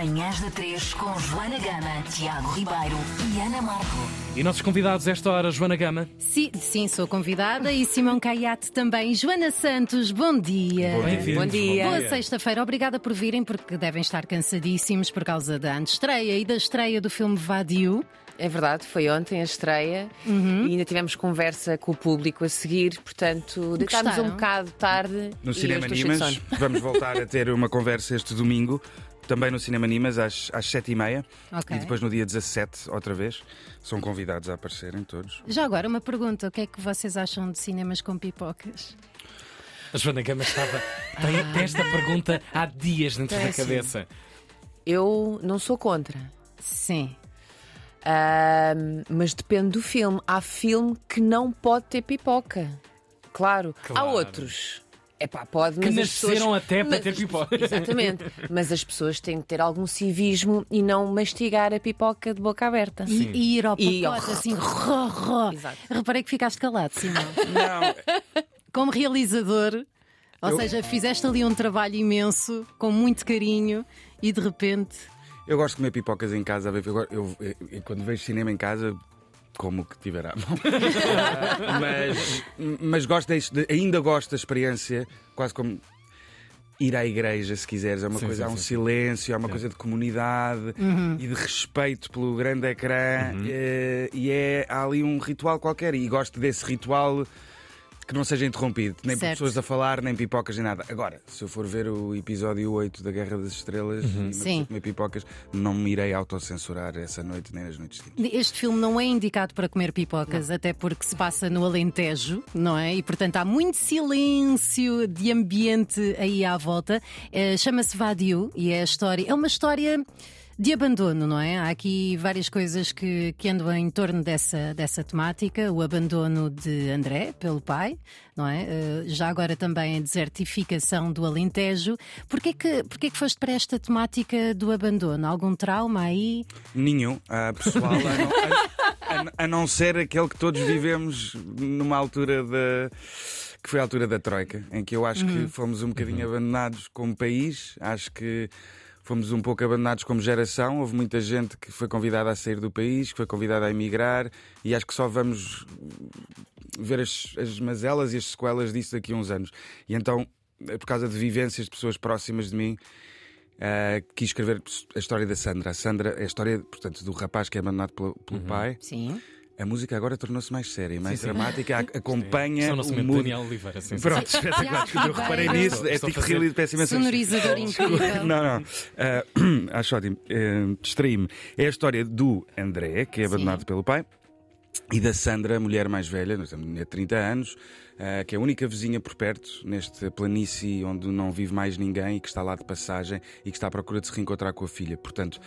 Manhãs da 3 com Joana Gama, Tiago Ribeiro e Ana Marco. E nossos convidados esta hora, Joana Gama. Sim, sim, sou convidada e Simão Caiate também. Joana Santos, bom dia. Bem-vindos. Bom dia. Boa sexta-feira, obrigada por virem, porque devem estar cansadíssimos por causa da antestreia e da estreia do filme Vadiu. É verdade, foi ontem a estreia Uhum. e ainda tivemos conversa com o público a seguir, portanto, deitámos um bocado tarde. No e Cinema eu estou cheio de Nimas, sono. vamos voltar a ter uma conversa este domingo, também no Cinema Nimas, às, às 7h30. Ok. E depois no dia 17, outra vez. São convidados a aparecerem todos. Já agora, uma pergunta: o que é que vocês acham de cinemas com pipocas? A Joana Gama estava. Tem, tem esta pergunta há dias dentro da cabeça. Eu não sou contra, Sim. ahm, mas depende do filme. Há filme que não pode ter pipoca. Claro. Claro. Há outros. É pá, pode, Que mas as nasceram pessoas... até para Mas- ter pipoca. Exatamente. Mas as pessoas têm que ter algum civismo e não mastigar a pipoca de boca aberta. E, e ir ao E ao- pacote assim, ró, ró. Exato. Reparei que ficaste calado, Simão. Não, Como realizador, ou Eu- seja, fizeste ali um trabalho imenso, com muito carinho, e de repente. eu gosto de comer pipocas em casa. Eu- eu- eu- quando vejo cinema em casa, como que tiver à mão. mas, mas gosto de- ainda gosto da experiência, quase como ir à igreja, se quiseres. É uma Sim, coisa, sim, há um sim, silêncio, há uma coisa de comunidade e de respeito pelo grande ecrã. eh, e é, há ali um ritual qualquer. E gosto desse ritual que não seja interrompido, nem por Certo. pessoas a falar, nem pipocas, nem nada. Agora, se eu for ver o episódio 8 da Guerra das Estrelas e Sim. apetecer comer pipocas, não me irei autocensurar essa noite nem nas noites seguintes. Este filme não é indicado para comer pipocas, até porque se passa no Alentejo, não é? E portanto há muito silêncio de ambiente aí à volta. Eh, Chama-se Vadiu e é a história. É uma história. De abandono, não é? Há aqui várias coisas que, que andam em torno dessa, dessa temática. O abandono de André pelo pai, não é? Eh, já agora também a desertificação do Alentejo. Porquê que, porquê que foste para esta temática do abandono? Algum trauma aí? Nenhum, ah, pessoal, a não, a- não ser aquele que todos vivemos numa altura da. que foi a altura da Troika, em que eu acho que fomos um bocadinho abandonados como país, acho que fomos um pouco abandonados como geração. Houve muita gente que foi convidada a sair do país, que foi convidada a emigrar, e acho que só vamos ver as, as mazelas e as sequelas disso daqui a uns anos. E então, por causa de vivências de pessoas próximas de mim, Uh, quis escrever a história da Sandra. A Sandra é a história, portanto, do rapaz que é abandonado pelo, pelo pai. Sim. A música agora tornou-se mais séria, mais sim. dramática, a- acompanha São o nosso momento. Daniel Oliveira. Sim, sim. Pronto, espetacular. Já, Eu reparei bem. nisso, Estou- é estou a tipo fazer- real, peço imensa Sonorizador incrível. Não, não. Uh, acho ótimo. Uh, Distraí-me. É a história do André, que é abandonado pelo pai, e da Sandra, a mulher mais velha, nós temos mulher de 30 anos, uh, que é a única vizinha por perto, neste planície onde não vive mais ninguém e que está lá de passagem e que está à procura de se reencontrar com a filha. Portanto,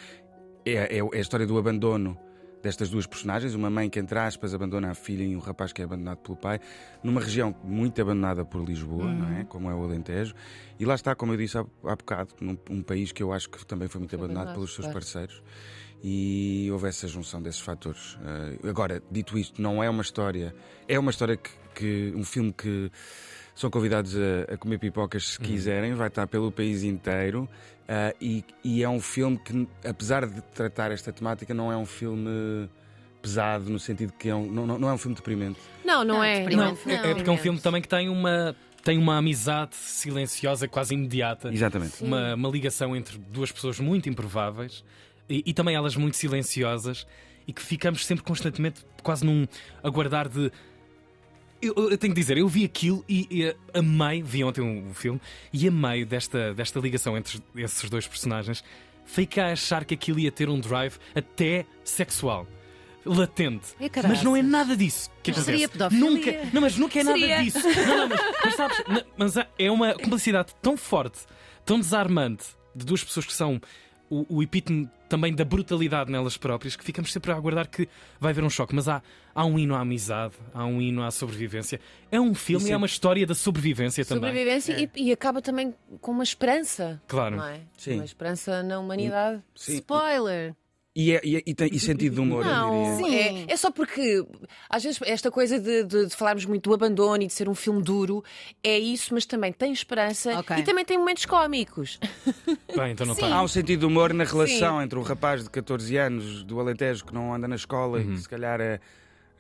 é, é- é a história do abandono destas duas personagens, uma mãe que, entre aspas, abandona a filha e um rapaz que é abandonado pelo pai, numa região muito abandonada por Lisboa, não é? Como é o Alentejo. E lá está, como eu disse há, há bocado, num um país que eu acho que também foi muito abandonado abandonado, pelos seus claro. parceiros. E houve essa junção desses fatores. Eh, agora, dito isto, não é uma história. É uma história que, que- um filme que são convidados a, a comer pipocas se quiserem, vai estar pelo país inteiro. ah, e, e é um filme que, apesar de tratar esta temática, não é um filme pesado, no sentido que é um, não, não, não é um filme deprimente. Não, não, Não, é. deprimente não. não. É porque é um filme também que tem uma, tem uma amizade silenciosa, quase imediata. Exatamente. Uma, uma ligação entre duas pessoas muito improváveis e, e também elas muito silenciosas e que ficamos sempre constantemente quase num aguardar de. Eu, eu tenho que dizer, eu vi aquilo e, e amei, vi ontem o um, filme e amei desta, desta ligação entre esses dois personagens. Fiquei a achar que aquilo ia ter um drive até sexual. Latente. É mas não é nada disso. seria pedofilia? Nunca, não, mas nunca é Seria. nada disso. Não, não, mas, mas sabes, mas há- é uma complicidade tão forte, tão desarmante de duas pessoas que são o, o epítome também da brutalidade nelas próprias que ficamos sempre a aguardar que vai haver um choque. Mas há, há um hino à amizade, há um hino à sobrevivência. É um filme, Isso é é- uma história da sobrevivência também. Sobrevivência e, e acaba também com uma esperança. Claro. Não é? Sim. Uma esperança na humanidade. Sim. Spoiler! E, é- e é- e tem e sentido de humor, eu Não, diria. Sim. é, é só porque às vezes esta coisa de, de- de falarmos muito do abandono e de ser um filme duro é isso, mas também tem esperança Ok. e também tem momentos cómicos. Bem, então não Sim. está. Há um sentido de humor na relação entre o rapaz de 14 anos do Alentejo que não anda na escola e que se calhar é,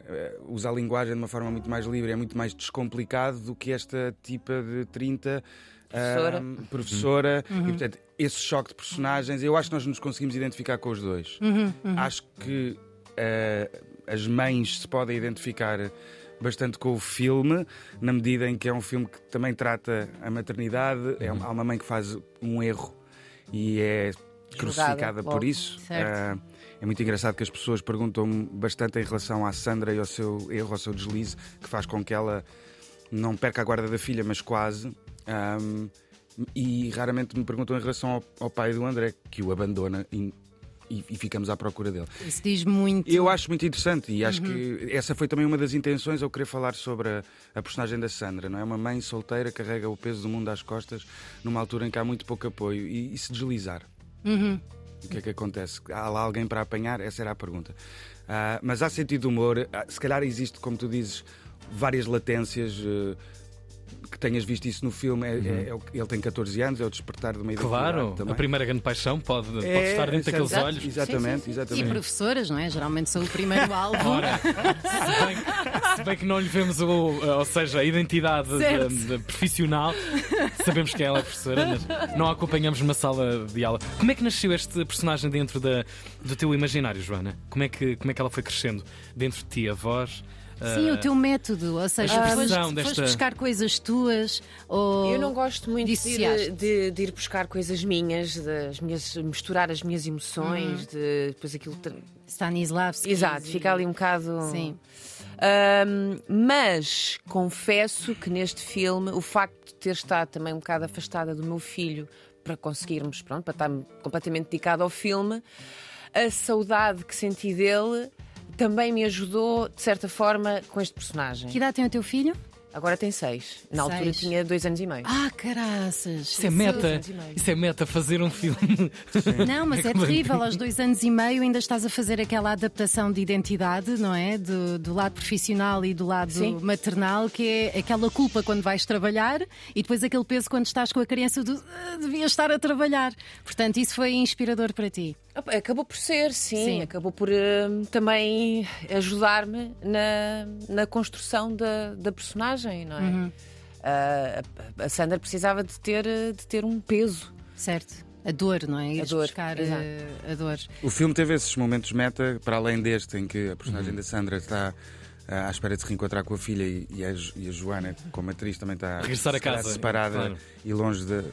é, usa a linguagem de uma forma muito mais livre, é muito mais descomplicado do que esta tipa de 30 Professora. ahm, professora. E portanto, esse choque de personagens, eu acho que nós nos conseguimos identificar com os dois. Acho que eh, as mães se podem identificar bastante com o filme, na medida em que é um filme que também trata a maternidade. É, há uma mãe que faz um erro e é crucificada logo. por isso. Certo. Eh, é muito engraçado que as pessoas perguntam bastante em relação à Sandra e ao seu erro, ao seu deslize, que faz com que ela não perca a guarda da filha, mas quase. Ahm, e raramente me perguntam em relação ao, ao pai do André, que o abandona e, e- e ficamos à procura dele. Isso diz muito. Eu acho muito interessante e acho que essa foi também uma das intenções ao querer falar sobre a, a personagem da Sandra, não é? Uma mãe solteira carrega o peso do mundo às costas numa altura em que há muito pouco apoio e, e se deslizar. O que é que acontece? Há lá alguém para apanhar? Essa era a pergunta. Ah, mas há sentido de humor, ah, se calhar existe, como tu dizes, várias latências. eh, que tenhas visto isso no filme, é- é- é o que- ele tem 14 anos, é o despertar de uma identidade Claro, também. a primeira grande paixão pode, pode É, estar dentro daqueles exato, olhos. Exatamente, E exatamente. professoras, não é? Geralmente são o primeiro alvo. Ora, se bem, que- se bem que não lhe vemos o, ou seja, a identidade de- de profissional, sabemos que ela é professora, mas não a acompanhamos numa sala de aula. Como é que nasceu este personagem dentro da, do teu imaginário, Joana? Como é, que, como é que ela foi crescendo dentro de ti, a voz? Sim, o teu método, ou seja, a foste, expressão foste desta- buscar coisas tuas ou Eu não gosto muito de ir, de- de ir buscar coisas minhas, das minhas, misturar as minhas emoções, de depois aquilo. Stanislavski. Exato, fica ali um bocado. Sim. Ahm, mas confesso que neste filme o facto de ter estado também um bocado afastada do meu filho para conseguirmos, pronto, para estar completamente dedicado ao filme, a saudade que senti dele também me ajudou, de certa forma, com este personagem. Que idade tem o teu filho? Agora tem seis. Na altura Seis. tinha dois anos e meio. Ah, caraças! Isso é meta, anos e meio. isso é meta, fazer um filme. Não, mas é terrível. Aos dois anos e meio ainda estás a fazer aquela adaptação de identidade, não é? Do, do lado profissional e do lado Sim. maternal, que é aquela culpa quando vais trabalhar e depois aquele peso quando estás com a criança do "Ah, devia estar a trabalhar. Portanto, isso foi inspirador para ti. Acabou por ser, sim. Sim. Acabou por hum, também ajudar-me na, na construção da, da personagem, não é? Uhum. Ah, a, a Sandra precisava de ter, eh, de ter um peso. Certo? A dor, não é? Ires dor, buscar eh, a dor. O filme teve esses momentos meta, para além deste, em que a personagem Uhum. da Sandra está ah, à espera de se reencontrar com a filha e, e a, e a Joana, como atriz, também está Regressar a casa, separada claro. e longe de-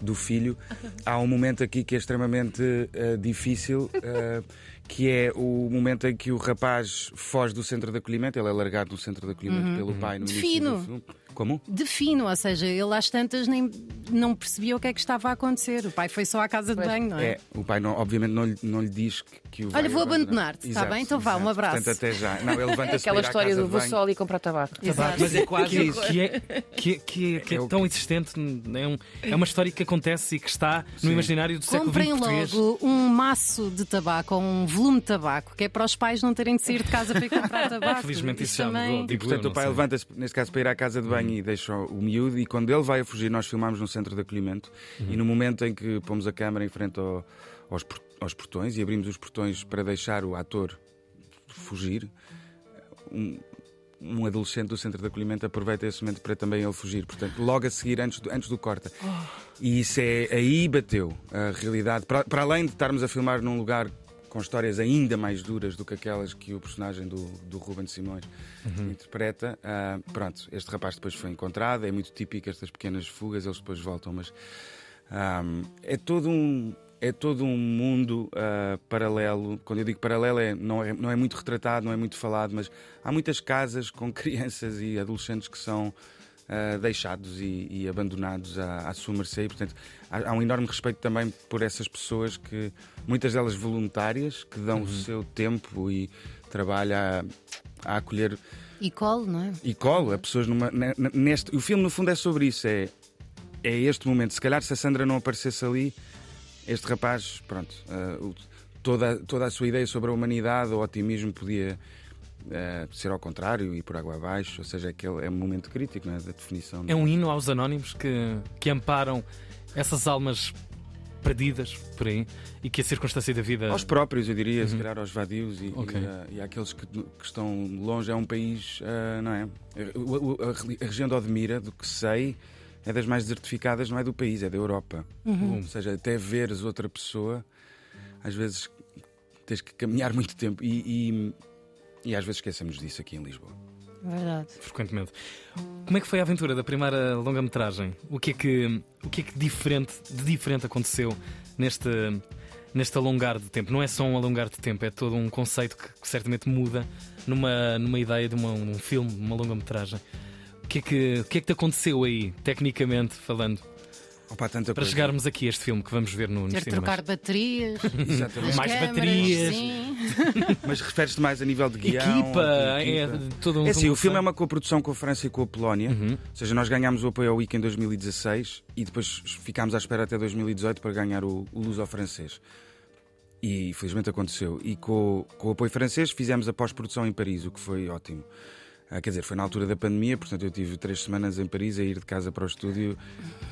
do filho. Há um momento aqui que é extremamente ah, difícil. ah, que é o momento em que o rapaz foge do centro de acolhimento, ele é largado no centro de acolhimento pelo pai no início Defino. do filme. Como? Defino, ou seja, ele às tantas nem não percebia o que é que estava a acontecer. O pai foi só à casa de banho, não é? É, o pai não, obviamente não lhe, não lhe diz que, que o Olha, vou abandonar. abandonar-te, está bem? Então vá, um abraço. Portanto, até já. Não, ele levanta-se Aquela história do de vou só ali comprar tabaco. Exato. Mas é quase que, isso. que é, que, é- que é- que é É o tão existente, é, um- é uma história que acontece e que está no Sim. imaginário do século Comprem XX português. logo um maço de tabaco ou um volume de tabaco, que é para os pais não terem de sair de casa para ir comprar tabaco. Felizmente isso já também... mudou. E portanto o pai levanta-se, neste caso, para ir à casa de banho e deixa o miúdo. E quando ele vai a fugir, nós filmámos no centro de acolhimento. E no momento em que pomos a câmara em frente ao- aos, aos portões e abrimos os portões para deixar o ator fugir, um, um adolescente do centro de acolhimento aproveita esse momento para também ele fugir. Portanto, logo a seguir, antes do, antes do corta. E isso é. Aí bateu a realidade. Para, para além de estarmos a filmar num lugar com histórias ainda mais duras do que aquelas que o personagem do, do Ruben Simões interpreta. ah, pronto, este rapaz depois foi encontrado, é muito típico estas pequenas fugas, eles depois voltam, mas ah, é todo um. É todo um mundo ah, paralelo. Quando eu digo paralelo, é, não, é, não é muito retratado, não é muito falado, mas há muitas casas com crianças e adolescentes que são ah, deixados e, e abandonados à, à sua mercê. E, portanto, há, há um enorme respeito também por essas pessoas que, muitas delas voluntárias, que dão o seu tempo e trabalho a, a acolher E colo, não é? e colo a pessoas numa, ne- ne- neste. O filme, no fundo, é sobre isso. É, é este momento. Se calhar, se a Sandra não aparecesse ali, este rapaz, pronto, o- toda, toda a sua ideia sobre a humanidade, o otimismo podia eh, ser ao contrário e por água abaixo, ou seja, aquele é um momento crítico não é, da definição. É um hino aos anónimos que, que amparam essas almas perdidas por aí e que a circunstância da vida. Aos próprios, eu diria, se calhar aos vadios e, Ok. e, a- e àqueles que, que estão longe. É um país, ah, não é? A, reli- a região de Odmira, do que sei, é das mais desertificadas, não é do país, é da Europa. Ou seja, até veres outra pessoa, às vezes tens que caminhar muito tempo e, e, e às vezes esquecemos disso aqui em Lisboa. Verdade. frequentemente. Como é que foi a aventura da primeira longa-metragem? O que é que, o que, é que diferente, de diferente aconteceu neste, neste alongar de tempo? Não é só um alongar de tempo, é todo um conceito que, que certamente muda numa, numa ideia de uma- um filme, uma longa-metragem. O que, é que, o que é que te aconteceu aí, tecnicamente falando, Opa, tanta para coisa. chegarmos aqui a este filme que vamos ver no, nos Ter cinemas? trocar baterias, Mais câmaras, baterias. sim. Mas referes-te mais a nível de guião? Equipa, de é equipa? todo um É assim, o filme é uma coprodução com a França e com a Polónia. Uhum. Ou seja, nós ganhámos o apoio ao WIC em 2016 e depois ficámos à espera até 2018 para ganhar o, o Luz ao francês. E felizmente aconteceu. E com, com o apoio francês fizemos a pós-produção em Paris, o que foi ótimo. Ah, quer dizer, foi na altura da pandemia, portanto eu tive três semanas em Paris a ir de casa para o estúdio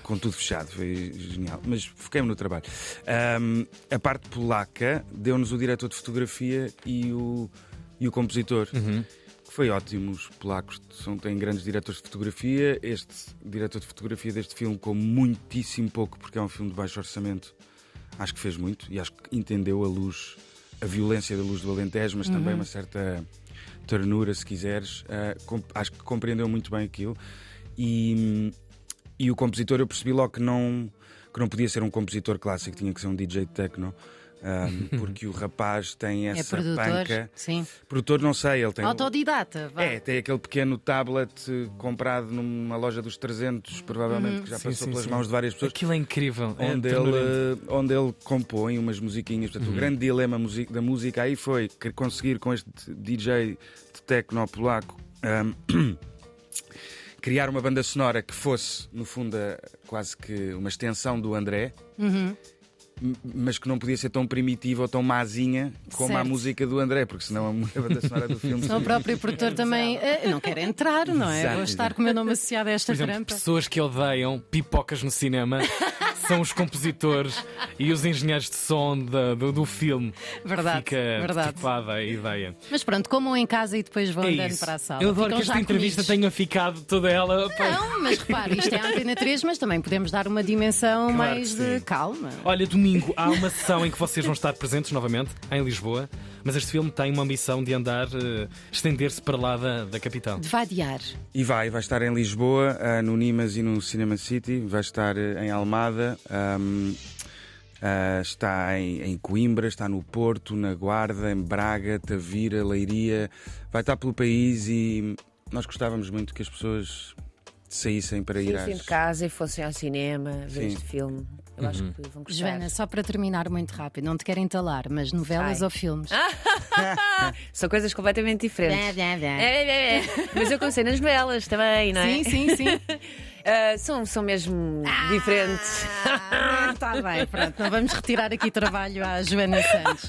com tudo fechado. Foi genial. Mas foquei-me no trabalho. Ahm, a parte polaca deu-nos o diretor de fotografia e o, e o compositor. Uhum. que foi ótimo. Os polacos são, têm grandes diretores de fotografia. Este diretor de fotografia deste filme, com muitíssimo pouco, porque é um filme de baixo orçamento, acho que fez muito e acho que entendeu a luz, a violência da luz do Alentejo, mas também uma certa ternura, se quiseres. Com- acho que compreendeu muito bem aquilo. E, e o compositor, eu percebi logo que não, que não podia ser um compositor clássico, tinha que ser um DJ techno. Ah, porque o rapaz tem É essa produtor, panca. sim. Produtor, não sei, ele tem. Autodidata, vá. É, tem aquele pequeno tablet comprado numa loja dos 300, provavelmente, que já Sim, passou sim, pelas sim. mãos de várias pessoas. Aquilo é incrível. é Onde ternurento. ele, onde ele compõe umas musiquinhas. Portanto, Uhum. o grande dilema da música aí foi conseguir com este DJ de techno polaco ahm, criar uma banda sonora que fosse, no fundo, quase que uma extensão do André. Uhum. Mas que não podia ser tão primitiva ou tão mazinha como a Certo. música do André, porque senão a a banda sonora do filme o próprio produtor também eh, não quer entrar, não é? Exato, Vou estar exato. com o meu nome associado a esta Por exemplo, trampa. pessoas que odeiam pipocas no cinema são os compositores e os engenheiros de som do, do filme. Verdade, Fica verdade. a ideia. Mas pronto, comam em casa e depois vão É andando isso. para a sala. Eu adoro Ficam que esta entrevista comidos. tenha ficado toda ela. Não, mas repare, isto é a Antena 3, mas também podemos dar uma dimensão Claro mais de calma. Olha, domingo há uma sessão em que vocês vão estar presentes novamente, em Lisboa, mas este filme tem uma ambição de andar, eh, estender-se para lá da, da capital. De vadiar. E vai, vai estar em Lisboa, ah, no Nimas e no Cinema City, vai estar eh, em Almada, ahm, ah, está em, em Coimbra, está no Porto, na Guarda, em Braga, Tavira, Leiria, vai estar pelo país e nós gostávamos muito que as pessoas saíssem para ir Saíssem às... de casa e fossem ao cinema ver este filme. Eu acho que vão gostar. Joana, só para terminar muito rápido, não te quero entalar, mas novelas Ai. ou filmes? São coisas completamente diferentes. É, é, é, é. Mas eu comecei nas novelas também, não é? Sim, sim, sim. Ah, são, são mesmo diferentes. Está bem, pronto. Não vamos retirar aqui trabalho à Joana Santos.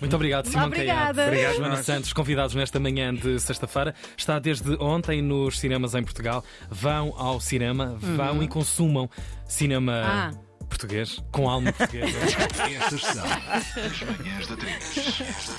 Muito obrigado, Simão Obrigada. Caiado. Obrigado, Joana. Santos, convidados nesta manhã de sexta-feira. Está desde ontem nos cinemas em Portugal. Vão ao cinema, vão e consumam cinema Ah. português, com alma portuguesa. Estas são as manhãs da 3.